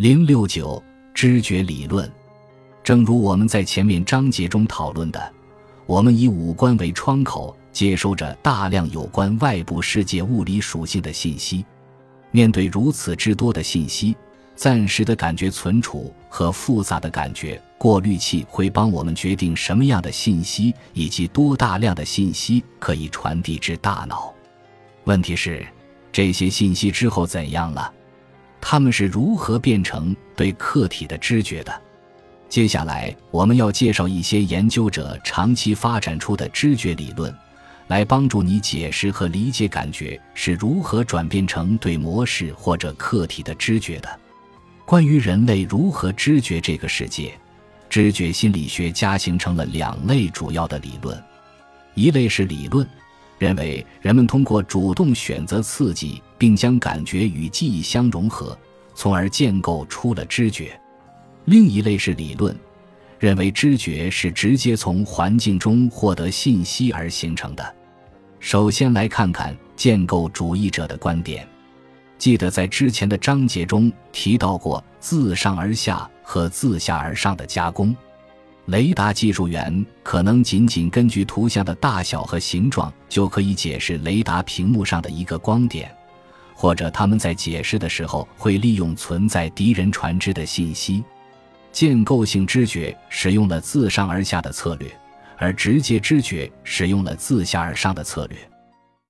零六九知觉理论，正如我们在前面章节中讨论的，我们以五官为窗口，接收着大量有关外部世界物理属性的信息。面对如此之多的信息，暂时的感觉存储和复杂的感觉过滤器会帮我们决定什么样的信息以及多大量的信息可以传递至大脑。问题是，这些信息之后怎样了？他们是如何变成对客体的知觉的？接下来我们要介绍一些研究者长期发展出的知觉理论，来帮助你解释和理解感觉是如何转变成对模式或者客体的知觉的。关于人类如何知觉这个世界，知觉心理学家形成了两类主要的理论，一类是理论。认为人们通过主动选择刺激，并将感觉与记忆相融合，从而建构出了知觉。另一类是理论，认为知觉是直接从环境中获得信息而形成的。首先来看看建构主义者的观点。记得在之前的章节中提到过自上而下和自下而上的加工。雷达技术员可能仅仅根据图像的大小和形状就可以解释雷达屏幕上的一个光点，或者他们在解释的时候会利用存在敌人船只的信息。建构性知觉使用了自上而下的策略，而直接知觉使用了自下而上的策略。